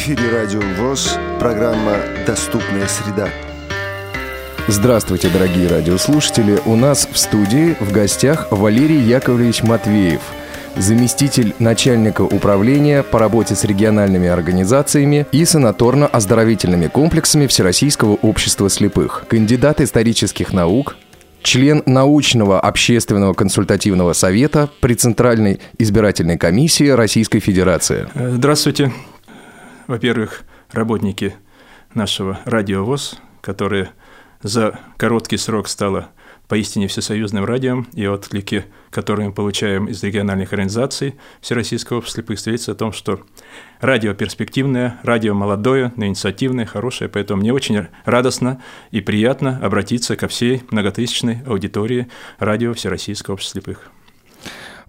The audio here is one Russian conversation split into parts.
эфире Радио ВОЗ, программа «Доступная среда». Здравствуйте, дорогие радиослушатели. У нас в студии в гостях Валерий Яковлевич Матвеев, заместитель начальника управления по работе с региональными организациями и санаторно-оздоровительными комплексами Всероссийского общества слепых, кандидат исторических наук, член научного общественного консультативного совета при Центральной избирательной комиссии Российской Федерации. Здравствуйте. Во-первых, работники нашего радиовоз, которые за короткий срок стало поистине всесоюзным радио, и отклики, которые мы получаем из региональных организаций Всероссийского общества слепых, свидетельствуют о том, что радио перспективное, радио молодое, инициативное, хорошее, поэтому мне очень радостно и приятно обратиться ко всей многотысячной аудитории радио Всероссийского общества слепых.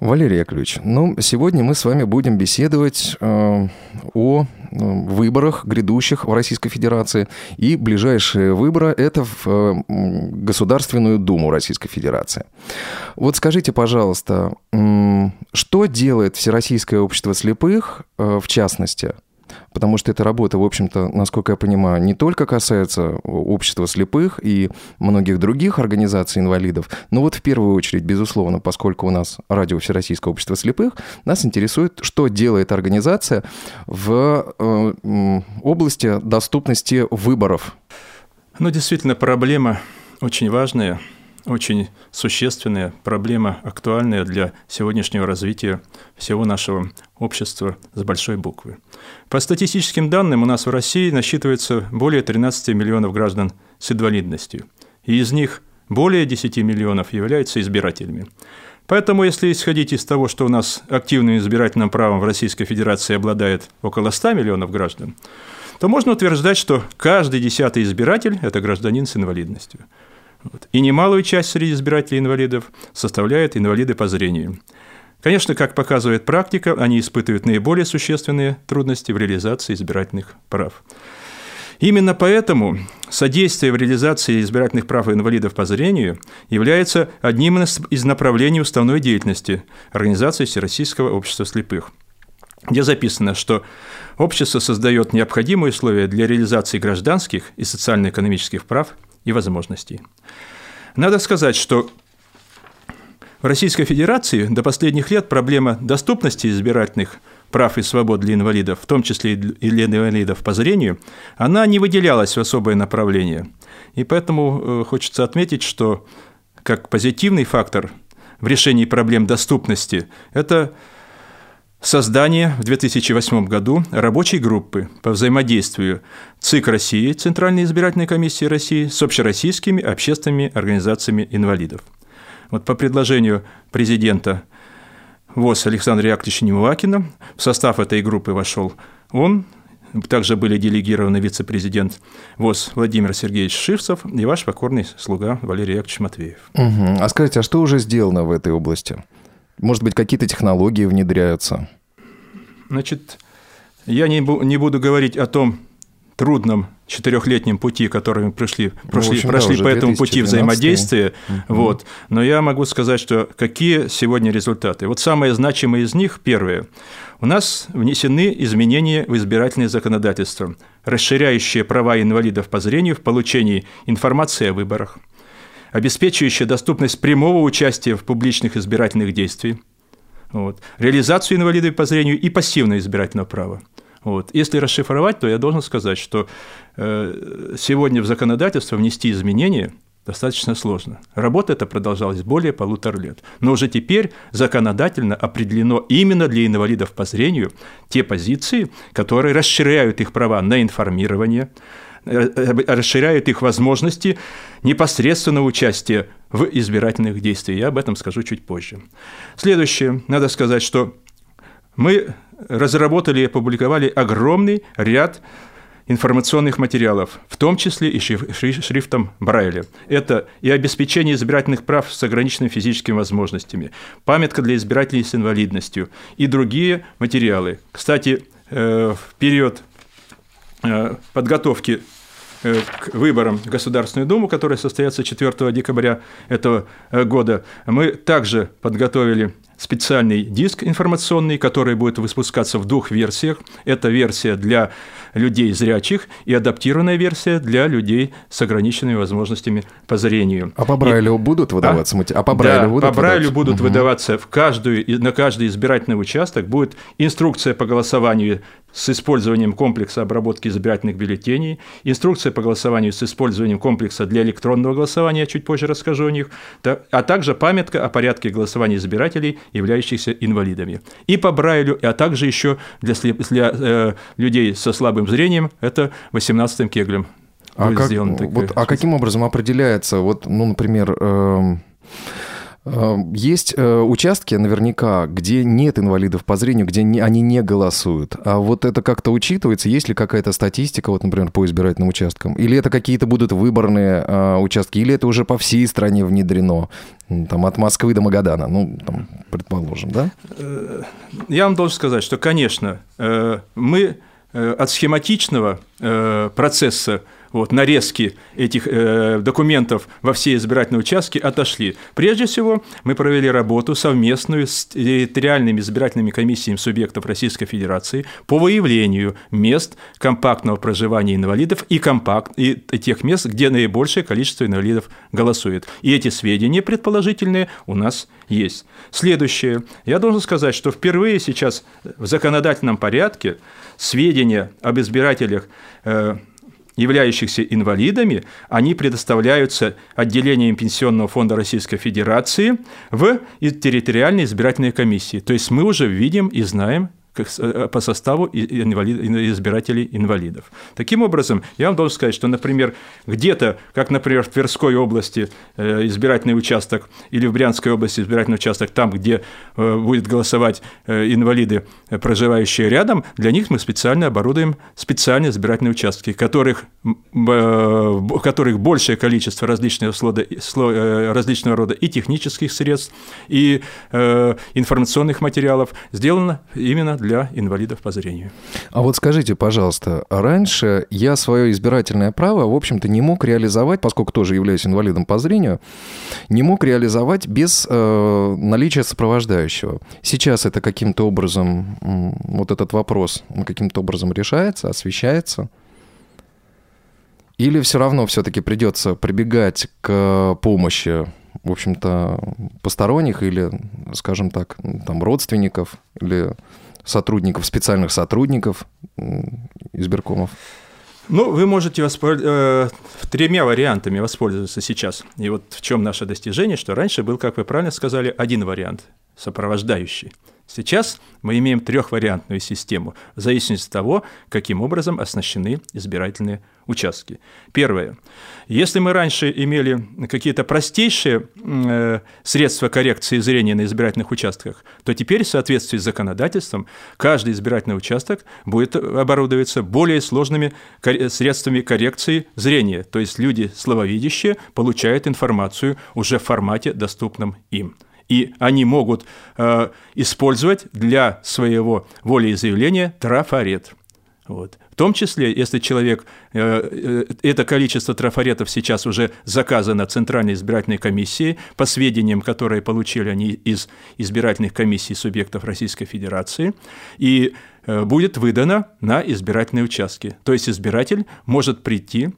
Валерий Яковлевич, ну, сегодня мы с вами будем беседовать э, о э, выборах грядущих в Российской Федерации. И ближайшие выборы – это в э, Государственную Думу Российской Федерации. Вот скажите, пожалуйста, что делает Всероссийское общество слепых, э, в частности – потому что эта работа, в общем-то, насколько я понимаю, не только касается общества слепых и многих других организаций инвалидов, но вот в первую очередь, безусловно, поскольку у нас радио Всероссийского общества слепых, нас интересует, что делает организация в э, области доступности выборов. Ну, действительно, проблема очень важная – очень существенная проблема, актуальная для сегодняшнего развития всего нашего общества с большой буквы. По статистическим данным, у нас в России насчитывается более 13 миллионов граждан с инвалидностью, и из них более 10 миллионов являются избирателями. Поэтому, если исходить из того, что у нас активным избирательным правом в Российской Федерации обладает около 100 миллионов граждан, то можно утверждать, что каждый десятый избиратель – это гражданин с инвалидностью. И немалую часть среди избирателей инвалидов составляют инвалиды по зрению. Конечно, как показывает практика, они испытывают наиболее существенные трудности в реализации избирательных прав. Именно поэтому содействие в реализации избирательных прав инвалидов по зрению является одним из направлений уставной деятельности Организации Всероссийского общества слепых, где записано, что общество создает необходимые условия для реализации гражданских и социально-экономических прав – и возможностей. Надо сказать, что в Российской Федерации до последних лет проблема доступности избирательных прав и свобод для инвалидов, в том числе и для инвалидов по зрению, она не выделялась в особое направление. И поэтому э, хочется отметить, что как позитивный фактор в решении проблем доступности – это Создание в 2008 году рабочей группы по взаимодействию ЦИК России, Центральной избирательной комиссии России, с общероссийскими общественными организациями инвалидов. Вот по предложению президента ВОЗ Александра Яковлевича Немывакина в состав этой группы вошел он, также были делегированы вице-президент ВОЗ Владимир Сергеевич Шивцев и ваш покорный слуга Валерий Яковлевич Матвеев. Угу. А скажите, а что уже сделано в этой области? Может быть, какие-то технологии внедряются? Значит, я не, бу- не буду говорить о том трудном четырехлетнем пути, который мы пришли, ну, прошли, общем, прошли да, по этому пути взаимодействия. Uh-huh. Вот. Но я могу сказать, что какие сегодня результаты. Вот самое значимое из них, первое. У нас внесены изменения в избирательное законодательство, расширяющие права инвалидов по зрению в получении информации о выборах – обеспечивающая доступность прямого участия в публичных избирательных действиях, вот, реализацию инвалидов по зрению и пассивное избирательное право. Вот. Если расшифровать, то я должен сказать, что э, сегодня в законодательство внести изменения достаточно сложно. Работа эта продолжалась более полутора лет. Но уже теперь законодательно определено именно для инвалидов по зрению те позиции, которые расширяют их права на информирование, расширяют их возможности непосредственного участия в избирательных действиях. Я об этом скажу чуть позже. Следующее. Надо сказать, что мы разработали и опубликовали огромный ряд информационных материалов, в том числе и шрифтом Брайля. Это и обеспечение избирательных прав с ограниченными физическими возможностями, памятка для избирателей с инвалидностью и другие материалы. Кстати, э, в период Э, подготовки к выборам в Государственную Думу, которые состоятся 4 декабря этого э, года, мы также подготовили специальный диск информационный, который будет выпускаться в двух версиях. Это версия для людей зрячих и адаптированная версия для людей с ограниченными возможностями по зрению. А по Брайлю и... будут выдаваться? А, а по Брайлю да, будут по Брайлю выдаваться? будут угу. выдаваться в каждую, на каждый избирательный участок будет инструкция по голосованию с использованием комплекса обработки избирательных бюллетеней, инструкция по голосованию с использованием комплекса для электронного голосования, чуть позже расскажу о них, а также памятка о порядке голосования избирателей, являющихся инвалидами. И по Брайлю, а также еще для, для э, людей со слабым зрением, это 18-м кеглем. А, как, вот, а каким образом определяется, вот, ну, например, Э, есть э, участки наверняка, где нет инвалидов по зрению, где они не голосуют. А вот это как-то учитывается? Есть ли какая-то статистика, вот, например, по избирательным участкам? Или это какие-то будут выборные а, участки? Или это уже по всей стране внедрено? Там, от Москвы до Магадана, ну, там, предположим, да? Я вам должен сказать, что, конечно, мы от схематичного процесса вот, нарезки этих э, документов во все избирательные участки отошли. Прежде всего, мы провели работу совместную с территориальными избирательными комиссиями субъектов Российской Федерации по выявлению мест компактного проживания инвалидов и, компакт, и тех мест, где наибольшее количество инвалидов голосует. И эти сведения предположительные у нас есть. Следующее. Я должен сказать, что впервые сейчас в законодательном порядке сведения об избирателях э, являющихся инвалидами, они предоставляются отделением Пенсионного фонда Российской Федерации в территориальной избирательной комиссии. То есть мы уже видим и знаем, по составу избирателей инвалидов. Таким образом, я вам должен сказать, что, например, где-то, как, например, в Тверской области э, избирательный участок или в Брянской области избирательный участок, там, где э, будет голосовать инвалиды, проживающие рядом, для них мы специально оборудуем специальные избирательные участки, которых, в которых большее количество различного, слода, различного рода и технических средств, и информационных материалов сделано именно для инвалидов по зрению. А вот скажите, пожалуйста, раньше я свое избирательное право, в общем-то, не мог реализовать, поскольку тоже являюсь инвалидом по зрению, не мог реализовать без э, наличия сопровождающего. Сейчас это каким-то образом, вот этот вопрос, каким-то образом решается, освещается? Или все равно все-таки придется прибегать к помощи в общем-то, посторонних или, скажем так, там, родственников или сотрудников, специальных сотрудников избиркомов? Ну, вы можете воспользоваться э, тремя вариантами воспользоваться сейчас. И вот в чем наше достижение, что раньше был, как вы правильно сказали, один вариант – сопровождающий – Сейчас мы имеем трехвариантную систему, в зависимости от того, каким образом оснащены избирательные. Первое. Если мы раньше имели какие-то простейшие э, средства коррекции зрения на избирательных участках, то теперь в соответствии с законодательством каждый избирательный участок будет оборудоваться более сложными средствами коррекции зрения, то есть люди слабовидящие получают информацию уже в формате, доступном им и они могут э, использовать для своего волеизъявления трафарет. Вот. В том числе, если человек, э, э, это количество трафаретов сейчас уже заказано Центральной избирательной комиссией, по сведениям, которые получили они из избирательных комиссий субъектов Российской Федерации, и э, будет выдано на избирательные участки. То есть избиратель может прийти,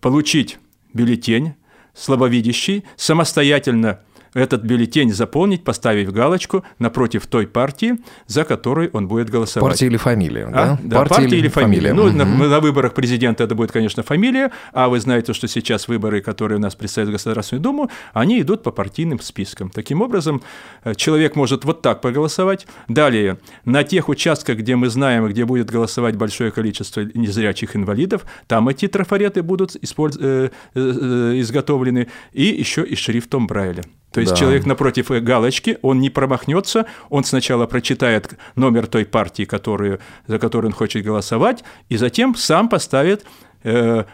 получить бюллетень, слабовидящий, самостоятельно этот бюллетень заполнить, поставив галочку напротив той партии, за которой он будет голосовать. Партия или фамилия, а? да? Да, партия, партия или фамилия. фамилия. Ну, угу. на, на выборах президента это будет, конечно, фамилия, а вы знаете, что сейчас выборы, которые у нас представят в Государственную Думу, они идут по партийным спискам. Таким образом, э, человек может вот так проголосовать. Далее, на тех участках, где мы знаем, где будет голосовать большое количество незрячих инвалидов, там эти трафареты будут использ... Э, э, изготовлены и еще и шрифтом Брайля. То есть да. человек напротив галочки, он не промахнется, он сначала прочитает номер той партии, которую, за которую он хочет голосовать, и затем сам поставит э,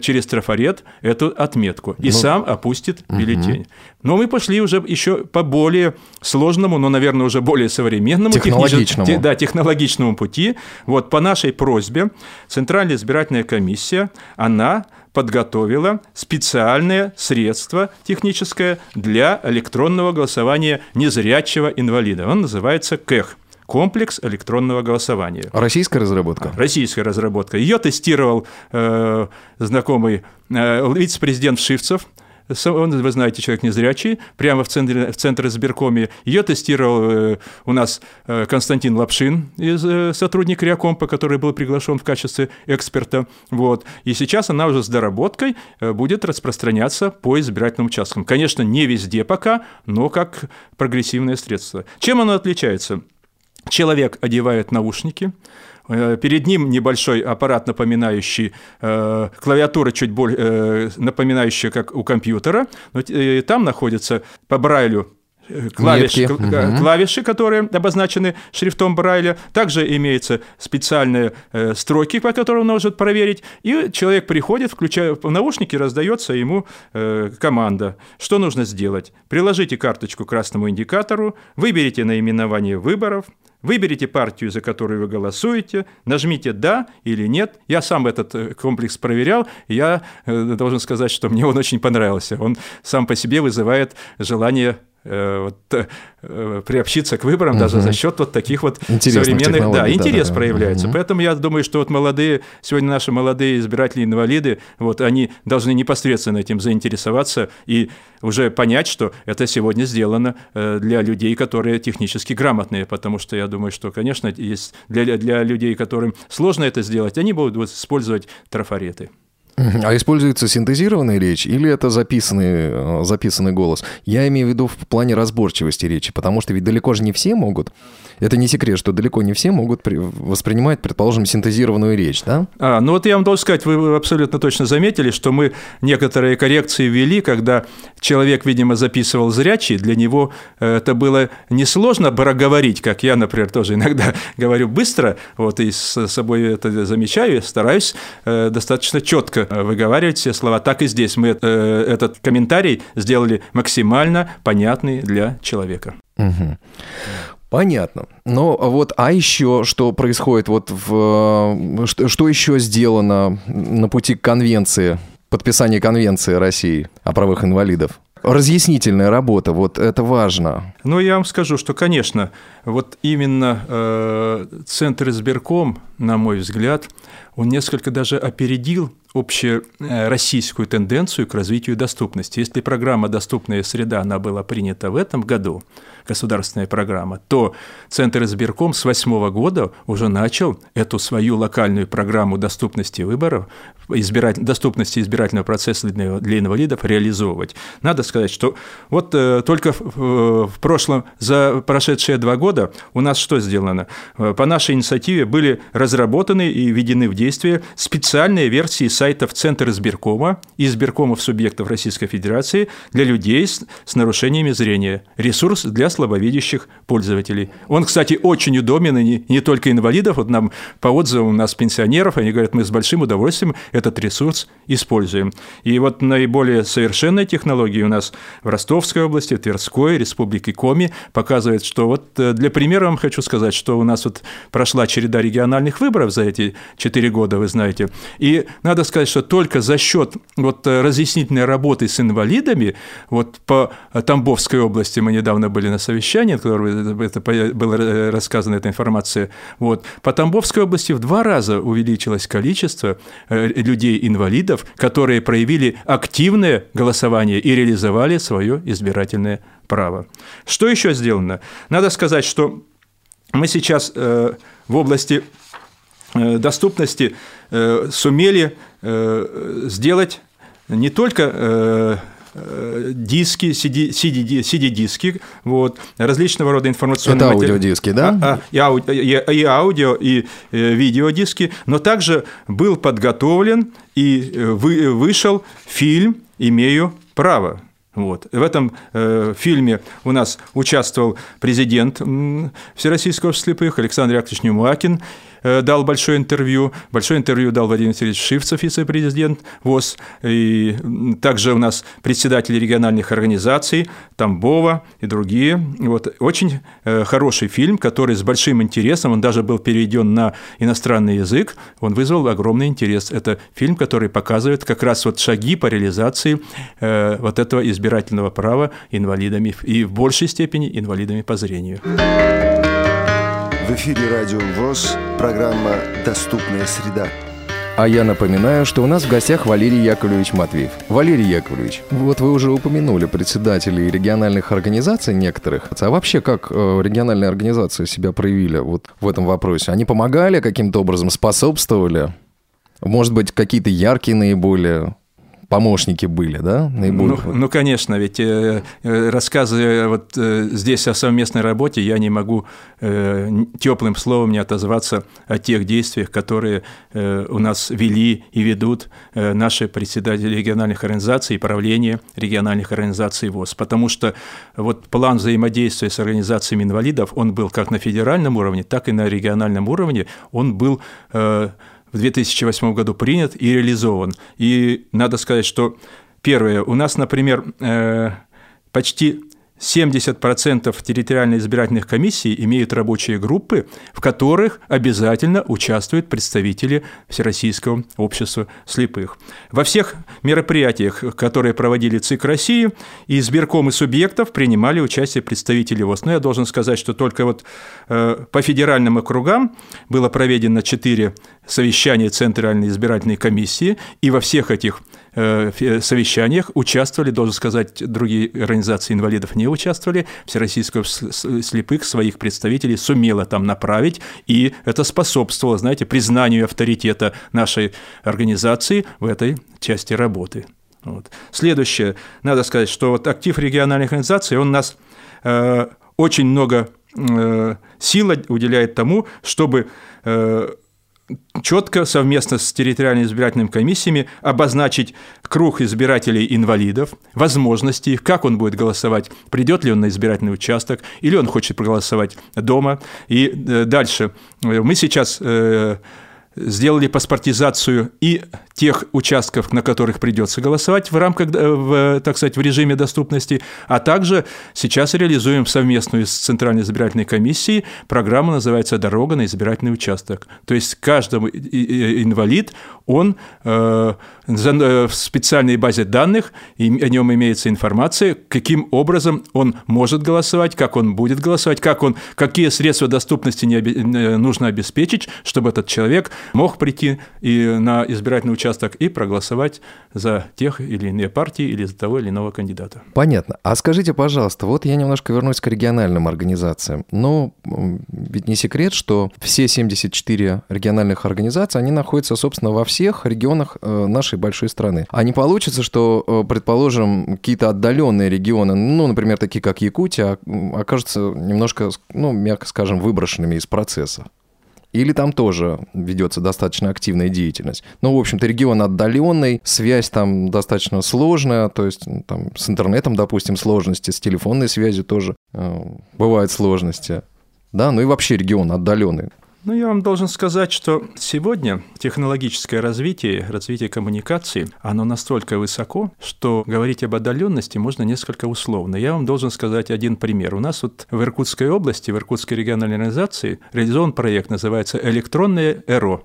через трафарет эту отметку и ну, сам опустит бюллетень. Угу. Но мы пошли уже еще по более сложному, но, наверное, уже более современному технологичному, технич... да, технологичному пути. Вот по нашей просьбе Центральная избирательная комиссия, она подготовила специальное средство техническое для электронного голосования незрячего инвалида. Он называется КЭХ – комплекс электронного голосования. Российская разработка? Российская разработка. Ее тестировал э, знакомый э, вице-президент Шивцев – он, вы знаете, человек незрячий, прямо в центре, в центре избиркоме. Ее тестировал э, у нас э, Константин Лапшин, из, э, сотрудник Реакомпа, который был приглашен в качестве эксперта. Вот. И сейчас она уже с доработкой будет распространяться по избирательным участкам. Конечно, не везде пока, но как прогрессивное средство. Чем оно отличается? Человек одевает наушники, перед ним небольшой аппарат, напоминающий э, клавиатура, чуть более э, напоминающая, как у компьютера. Но, э, там находится по Брайлю э, клавиши, угу. клавиши, которые обозначены шрифтом Брайля. Также имеются специальные э, строки, по которым он может проверить. И человек приходит, включая в наушники, раздается ему э, команда. Что нужно сделать? Приложите карточку к красному индикатору, выберите наименование выборов, Выберите партию, за которую вы голосуете, нажмите «да» или «нет». Я сам этот э, комплекс проверял, и я э, должен сказать, что мне он очень понравился. Он сам по себе вызывает желание Э, вот, э, приобщиться к выборам угу. даже за счет вот таких вот Интересных современных, да, интерес да, проявляется. Угу. Поэтому я думаю, что вот молодые сегодня наши молодые избиратели инвалиды, вот они должны непосредственно этим заинтересоваться и уже понять, что это сегодня сделано э, для людей, которые технически грамотные, потому что я думаю, что, конечно, есть для для людей, которым сложно это сделать, они будут использовать трафареты. А используется синтезированная речь или это записанный, э, записанный голос? Я имею в виду в плане разборчивости речи, потому что ведь далеко же не все могут. Это не секрет, что далеко не все могут воспринимать, предположим, синтезированную речь, да? А, ну вот я вам должен сказать, вы абсолютно точно заметили, что мы некоторые коррекции ввели, когда человек, видимо, записывал зрячий, для него э, это было несложно говорить, как я, например, тоже иногда говорю быстро, вот и с собой это замечаю, стараюсь э, достаточно четко Э, выговаривать все слова. Так и здесь мы э, этот комментарий сделали максимально понятный для человека. Угу. Понятно. Но вот, а еще что происходит вот в... Что, что еще сделано на пути к конвенции, подписания конвенции России о правах инвалидов? Разъяснительная работа, вот это важно. Ну, я вам скажу, что, конечно, вот именно э, Центр избирком, на мой взгляд, он несколько даже опередил общероссийскую тенденцию к развитию доступности. Если программа «Доступная среда» она была принята в этом году, государственная программа, то Центр избирком с 2008 года уже начал эту свою локальную программу доступности выборов, избирать, доступности избирательного процесса для, для инвалидов реализовывать. Надо сказать, что вот э, только в, в прошлом, за прошедшие два года у нас что сделано? Э, по нашей инициативе были разработаны и введены в действие специальные версии сайтов Центра избиркома и избиркомов субъектов Российской Федерации для людей с, с нарушениями зрения. Ресурс для слабовидящих пользователей. Он, кстати, очень удобен и не, не только инвалидов. Вот нам по отзывам у нас пенсионеров, они говорят, мы с большим удовольствием этот ресурс используем. И вот наиболее совершенные технологии у нас в Ростовской области, Тверской, Республике Коми показывает, что вот э, для примера вам хочу сказать, что у нас вот прошла череда региональных выборов за эти четыре года, вы знаете. И надо сказать, что только за счет вот э, разъяснительной работы с инвалидами, вот по Тамбовской области мы недавно были на совещании, которое это было э, рассказана эта информация, вот, по Тамбовской области в два раза увеличилось количество э, людей-инвалидов, которые проявили активное голосование и реализовали свое избирательное право. Что еще сделано? Надо сказать, что мы сейчас э, в области доступности сумели сделать не только Э, диски, CD-диски, вот, различного рода информационные Это аудиодиски, да? А, а, и, ауди, и, аудио, и э, видеодиски, но также был подготовлен и э, вы, вышел фильм «Имею право». Вот. В этом э, фильме у нас участвовал президент Всероссийского общества слепых Александр Яковлевич Нюмакин, э, дал большое интервью. Большое интервью дал Владимир Васильевич Шивцев, вице-президент ВОЗ. И также у нас председатели региональных организаций, Тамбова и другие. Вот, очень э, хороший фильм, который с большим интересом, он даже был переведен на иностранный язык, он вызвал огромный интерес. Это фильм, который показывает как раз вот шаги по реализации э, вот этого избирательного права инвалидами и в большей степени инвалидами по зрению. В эфире Радио ВОЗ, программа «Доступная среда». А я напоминаю, что у нас в гостях Валерий Яковлевич Матвеев. Валерий Яковлевич, вот вы уже упомянули председателей региональных организаций некоторых. А вообще, как э, региональные организации себя проявили вот в этом вопросе? Они помогали каким-то образом, способствовали? Может быть, какие-то яркие наиболее помощники были, да, наиболее? Ну, ну конечно, ведь э, э, рассказывая вот э, здесь о совместной работе, я не могу э, теплым словом не отозваться о тех действиях, которые э, у нас вели и ведут э, наши председатели региональных организаций и правление региональных организаций ВОЗ, потому что вот план взаимодействия с организациями инвалидов, он был как на федеральном уровне, так и на региональном уровне, он был э, в 2008 году принят и реализован. И надо сказать, что первое, у нас, например, э, почти 70% территориальных избирательных комиссий имеют рабочие группы, в которых обязательно участвуют представители Всероссийского общества слепых. Во всех мероприятиях, которые проводили ЦИК России, и избиркомы субъектов принимали участие представители ВОЗ. Но я должен сказать, что только вот э, по федеральным округам было проведено 4 совещания Центральной избирательной комиссии, и во всех этих совещаниях участвовали, должен сказать, другие организации инвалидов не участвовали, Всероссийского слепых своих представителей сумела там направить, и это способствовало, знаете, признанию авторитета нашей организации в этой части работы. Вот. Следующее, надо сказать, что вот актив региональных организаций, он нас э, очень много э, сил уделяет тому, чтобы э, четко совместно с территориальными избирательными комиссиями обозначить круг избирателей-инвалидов, возможности их, как он будет голосовать, придет ли он на избирательный участок, или он хочет проголосовать дома. И э, дальше мы сейчас э, сделали паспортизацию и тех участков, на которых придется голосовать в рамках, э, в, так сказать, в режиме доступности, а также сейчас реализуем совместную с Центральной избирательной комиссией программу, называется «Дорога на избирательный участок». То есть каждый инвалид, он э, в специальной базе данных, и о нем имеется информация, каким образом он может голосовать, как он будет голосовать, как он, какие средства доступности не, нужно обеспечить, чтобы этот человек мог прийти и на избирательный участок и проголосовать за тех или иные партии или за того или иного кандидата. Понятно. А скажите, пожалуйста, вот я немножко вернусь к региональным организациям. Но ведь не секрет, что все 74 региональных организаций, они находятся, собственно, во всех регионах э, нашей большой страны. А не получится, что, э, предположим, какие-то отдаленные регионы, ну, например, такие как Якутия, окажутся немножко, ну, мягко скажем, выброшенными из процесса? Или там тоже ведется достаточно активная деятельность. Ну, в общем-то, регион отдаленный, связь там достаточно сложная, то есть там с интернетом, допустим, сложности, с телефонной связью тоже э, бывают сложности. Да, ну и вообще регион отдаленный. Ну, я вам должен сказать, что сегодня технологическое развитие, развитие коммуникации, оно настолько высоко, что говорить об отдаленности можно несколько условно. Я вам должен сказать один пример. У нас вот в Иркутской области, в Иркутской региональной организации реализован проект, называется «Электронное ЭРО»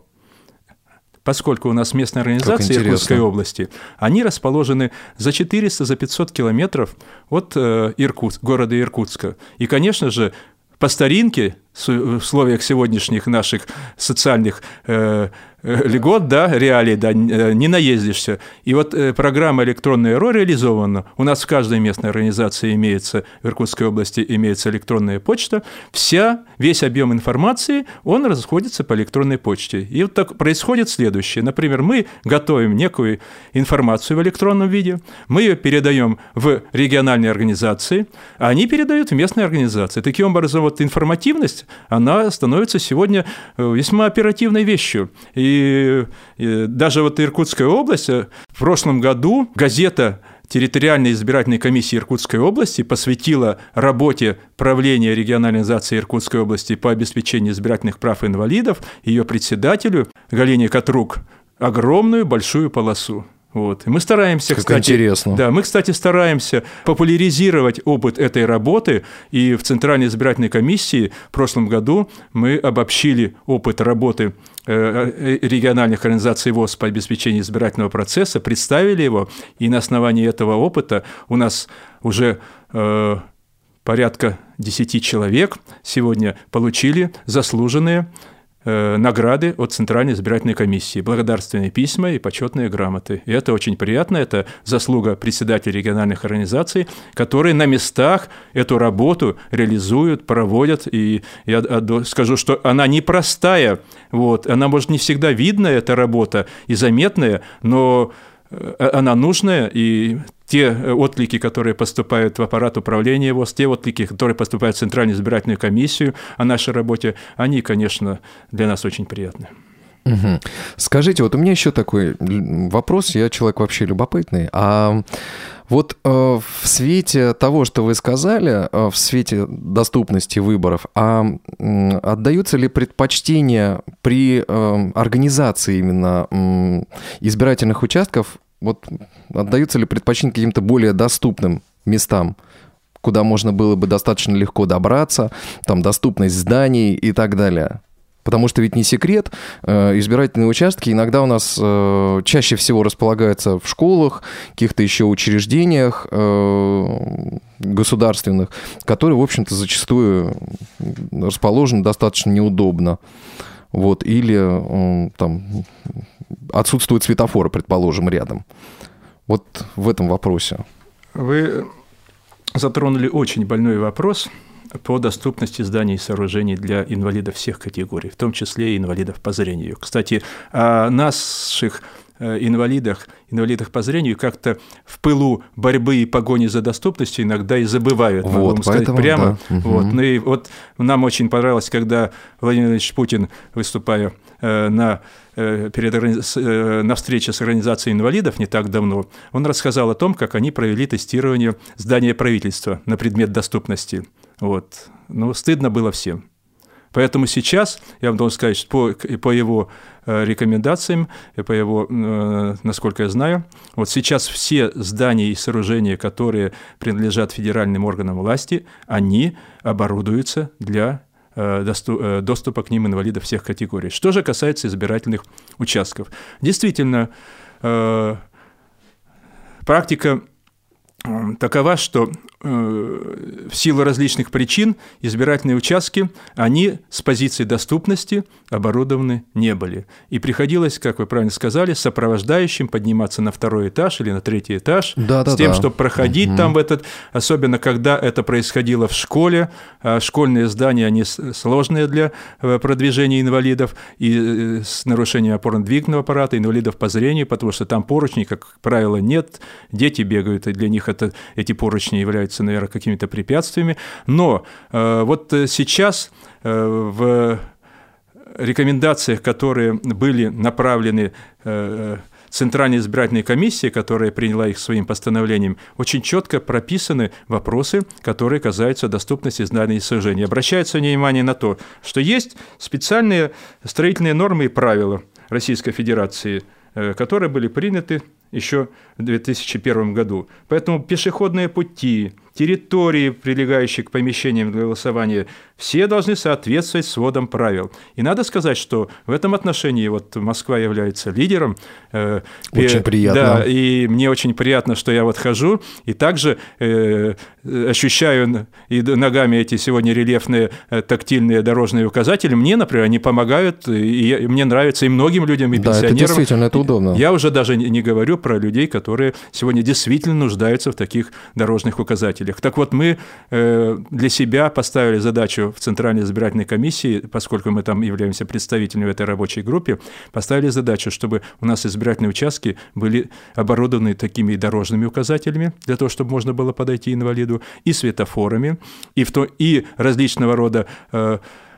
поскольку у нас местные организации Иркутской области, они расположены за 400, за 500 километров от э, Иркутск, города Иркутска. И, конечно же, по старинке в условиях сегодняшних наших социальных э, э, льгот, да, реалий, да, э, не наездишься. И вот программа электронная РО реализована. У нас в каждой местной организации имеется, в Иркутской области имеется электронная почта. Вся, весь объем информации, он расходится по электронной почте. И вот так происходит следующее. Например, мы готовим некую информацию в электронном виде, мы ее передаем в региональные организации, а они передают в местные организации. Таким образом, вот информативность она становится сегодня э, весьма оперативной вещью. И, и даже вот Иркутская область, э, в прошлом году газета территориальной избирательной комиссии Иркутской области посвятила работе правления региональной организации Иркутской области по обеспечению избирательных прав инвалидов, ее председателю Галине Катрук, огромную большую полосу. Вот. И мы стараемся, как кстати, интересно. Да, мы, кстати, стараемся популяризировать опыт этой работы. И в Центральной избирательной комиссии в прошлом году мы обобщили опыт работы э, э, региональных организаций ВОЗ по обеспечению избирательного процесса, представили его, и на основании этого опыта у нас уже э, порядка 10 человек сегодня получили заслуженные награды от Центральной избирательной комиссии, благодарственные письма и почетные грамоты. И это очень приятно, это заслуга председателей региональных организаций, которые на местах эту работу реализуют, проводят. И я скажу, что она непростая, вот, она, может, не всегда видная, эта работа, и заметная, но э, она нужная, и те э, отклики, которые поступают в аппарат управления ВОЗ, те отклики, которые поступают в Центральную избирательную комиссию о нашей работе, они, конечно, для нас очень приятны. Угу. Скажите, вот у меня еще такой вопрос, я человек вообще любопытный. А вот э, в свете того, что вы сказали, э, в свете доступности выборов, а э, отдаются ли предпочтения при э, организации именно э, избирательных участков вот отдаются ли предпочтение каким-то более доступным местам, куда можно было бы достаточно легко добраться, там доступность зданий и так далее? Потому что ведь не секрет, э, избирательные участки иногда у нас э, чаще всего располагаются в школах, каких-то еще учреждениях э, государственных, которые, в общем-то, зачастую расположены достаточно неудобно. Вот, или там отсутствует светофор, предположим, рядом. Вот в этом вопросе. Вы затронули очень больной вопрос по доступности зданий и сооружений для инвалидов всех категорий, в том числе и инвалидов по зрению. Кстати, о наших Э, инвалидах, инвалидах по зрению как-то в пылу борьбы и погони за доступностью иногда и забывают, вот, могу вам сказать прямо. Да. Вот. Ну и вот нам очень понравилось, когда Владимир Владимирович Путин, выступая э, на перед, на встрече с организацией инвалидов не так давно, он рассказал о том, как они провели тестирование здания правительства на предмет доступности. Вот. Ну, стыдно было всем. Поэтому сейчас, я вам должен сказать, по, по его э, рекомендациям, по его, э, насколько я знаю, вот сейчас все здания и сооружения, которые принадлежат федеральным органам власти, они оборудуются для э, доступа к ним инвалидов всех категорий. Что же касается избирательных участков. Действительно, практика такова, что э, в силу различных причин избирательные участки, они с позиции доступности оборудованы не были. И приходилось, как вы правильно сказали, сопровождающим подниматься на второй этаж или на третий этаж, да, с да, тем, да. чтобы проходить угу. там в этот, особенно когда это происходило в школе, а школьные здания, они сложные для э, продвижения инвалидов и э, с нарушением опорно-двигательного аппарата, инвалидов по зрению, потому что там поручней, как правило, нет, дети бегают, и для них это, эти поручни являются, наверное, какими-то препятствиями. Но э, вот сейчас э, в рекомендациях, которые были направлены э, Центральной избирательной комиссии, которая приняла их своим постановлением, очень четко прописаны вопросы, которые касаются доступности зданий и сооружений. Обращается внимание на то, что есть специальные строительные нормы и правила Российской Федерации, э, которые были приняты еще в 2001 году. Поэтому пешеходные пути, территории, прилегающие к помещениям для голосования, все должны соответствовать сводам правил. И надо сказать, что в этом отношении вот Москва является лидером. Э, очень приятно. Да, и мне очень приятно, что я вот хожу и также э, ощущаю и ногами эти сегодня рельефные э, тактильные дорожные указатели. Мне, например, они помогают, и мне нравится и многим людям, и да, пенсионерам. это действительно, это удобно. Я уже даже не говорю про людей, которые сегодня действительно нуждаются в таких дорожных указателях. Так вот, мы э, для себя поставили задачу в Центральной избирательной комиссии, поскольку мы там являемся представителями в этой рабочей группе, поставили задачу, чтобы у нас избирательные участки были оборудованы такими дорожными указателями, для того, чтобы можно было подойти инвалиду, и светофорами, и, в то, и различного рода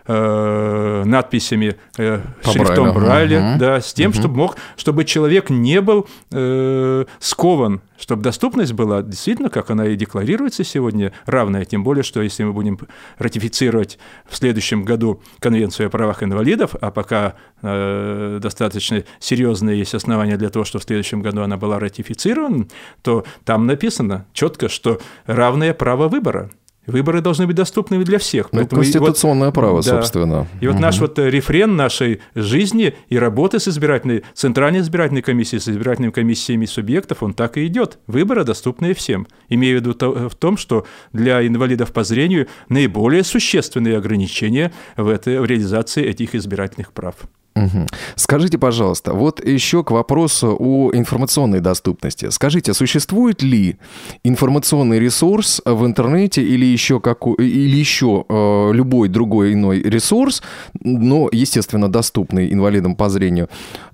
э, надписями э, шрифтом Брайля, угу. да, с тем, угу. чтобы мог, чтобы человек не был э, скован, чтобы доступность была действительно, как она и декларируется сегодня, равная. Тем более, что если мы будем ратифицировать в следующем году Конвенцию о правах инвалидов, а пока э, достаточно серьезные есть основания для того, что в следующем году она была ратифицирована, то там написано четко, что равное право выбора. Выборы должны быть доступны для всех. Ну, конституционное вот, право, да. собственно. И вот угу. наш вот рефрен нашей жизни и работы с избирательной, Центральной избирательной комиссией, с избирательными комиссиями субъектов, он так и идет. Выборы доступны всем. Имею в виду в том, что для инвалидов по зрению наиболее существенные ограничения в, этой, в реализации этих избирательных прав. Угу. Скажите, пожалуйста, вот еще к вопросу о информационной доступности. Скажите, существует ли информационный ресурс в интернете или еще, как, или еще э, любой другой иной ресурс, но, естественно, доступный инвалидам по зрению,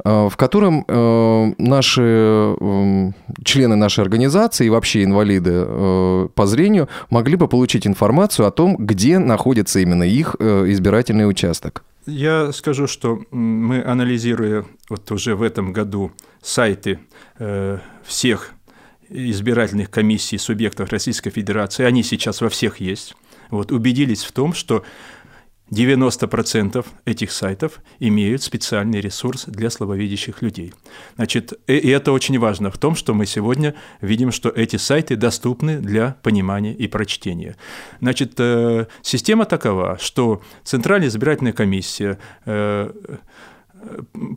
э, в котором э, наши э, члены нашей организации и вообще инвалиды э, по зрению могли бы получить информацию о том, где находится именно их э, избирательный участок? Я скажу, что мы, анализируя вот уже в этом году сайты э, всех избирательных комиссий субъектов Российской Федерации, они сейчас во всех есть, вот, убедились в том, что 90% этих сайтов имеют специальный ресурс для слабовидящих людей. Значит, и это очень важно в том, что мы сегодня видим, что эти сайты доступны для понимания и прочтения. Значит, э, система такова, что Центральная избирательная комиссия э,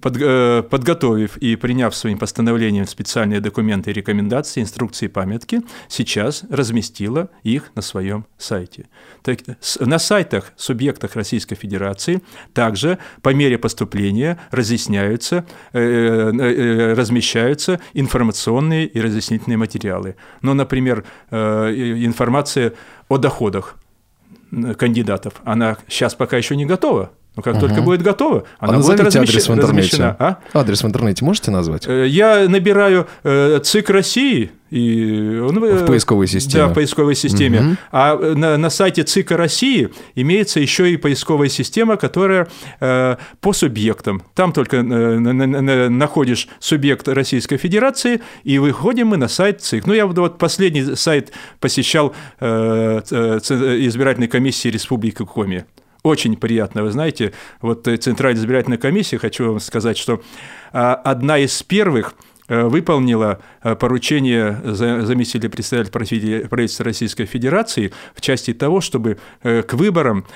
под, э, подготовив и приняв своим постановлением специальные документы рекомендации, инструкции памятки, сейчас разместила их на своем сайте. Так, на сайтах субъектов Российской Федерации также по мере поступления разъясняются, э, э, размещаются информационные и разъяснительные материалы. Ну, например, информация о доходах кандидатов, она сейчас пока еще не готова, но как угу. только будет готово, она а будет размещ... адрес в интернете. размещена. А? Адрес в интернете можете назвать? Э, я набираю э, ЦИК России, и он, э, в поисковой системе. Да, в поисковой системе. Угу. А на, на сайте ЦИКа России имеется еще и поисковая система, которая э, по субъектам. Там только э, на, на, находишь субъект Российской Федерации, и выходим мы на сайт ЦИК. Ну, я вот последний сайт посещал э, избирательной комиссии Республики Коми. Очень приятно, вы знаете, вот э, Центральная избирательная комиссия, хочу вам сказать, что а, одна из первых э, выполнила э, поручение заместителя председателя правительства Российской Федерации в части того, чтобы к выборам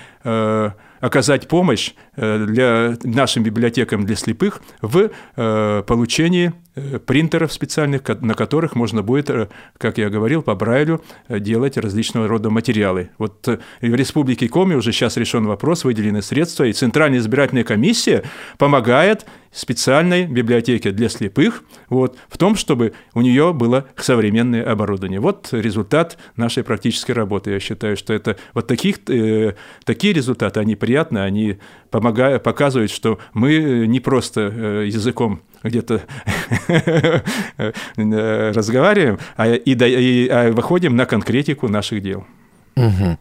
оказать помощь для нашим библиотекам для слепых в получении Э, принтеров специальных, на которых можно будет, э, как я говорил, по Брайлю э, делать различного рода материалы. Вот в Республике Коми уже сейчас решен вопрос, выделены средства, и Центральная избирательная комиссия помогает специальной библиотеке для слепых вот, в том, чтобы у нее было современное оборудование. Вот результат нашей практической работы. Я считаю, что это вот таких, э, такие результаты, они приятны, они помогают, показывают, что мы не просто языком где-то разговариваем, а, и, и а выходим на конкретику наших дел. Угу.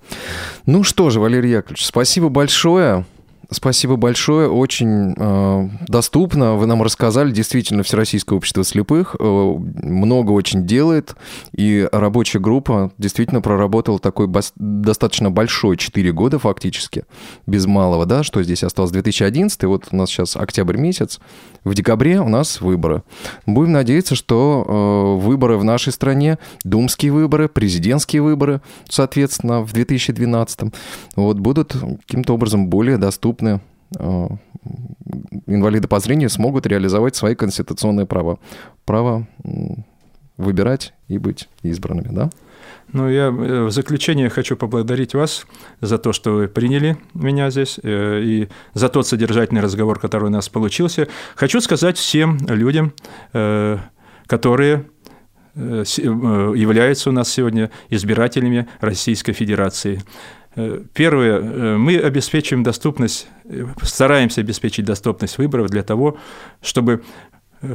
Ну что же, Валерий Яковлевич, спасибо большое. Спасибо большое, очень э, доступно. Вы нам рассказали, действительно, Всероссийское общество слепых э, много очень делает, и рабочая группа действительно проработала такой бас- достаточно большой, 4 года фактически, без малого, да, что здесь осталось. 2011, вот у нас сейчас октябрь месяц, в декабре у нас выборы. Будем надеяться, что э, выборы в нашей стране, думские выборы, президентские выборы, соответственно, в 2012, вот, будут каким-то образом более доступны доступны э, инвалиды по зрению смогут реализовать свои конституционные права. Право выбирать и быть избранными, да? Ну, я э, в заключение хочу поблагодарить вас за то, что вы приняли меня здесь, э, и за тот содержательный разговор, который у нас получился. Хочу сказать всем людям, которые являются у нас сегодня избирателями Российской Федерации. Э, первое, э, мы обеспечиваем доступность, э, стараемся обеспечить доступность выборов для того, чтобы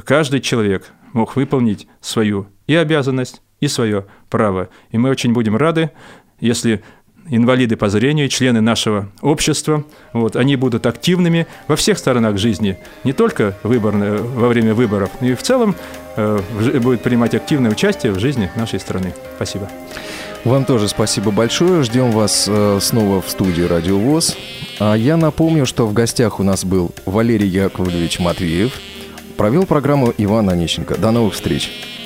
каждый человек мог выполнить свою и обязанность, и свое право. И мы очень будем рады, если инвалиды по зрению, члены нашего общества. Вот, они будут активными во всех сторонах жизни, не только выборные, во время выборов, но и в целом э, будут принимать активное участие в жизни нашей страны. Спасибо. Вам тоже спасибо большое. Ждем вас э, снова в студии Радио ВОЗ. А я напомню, что в гостях у нас был Валерий Яковлевич Матвеев. Провел программу Иван Онищенко. До новых встреч.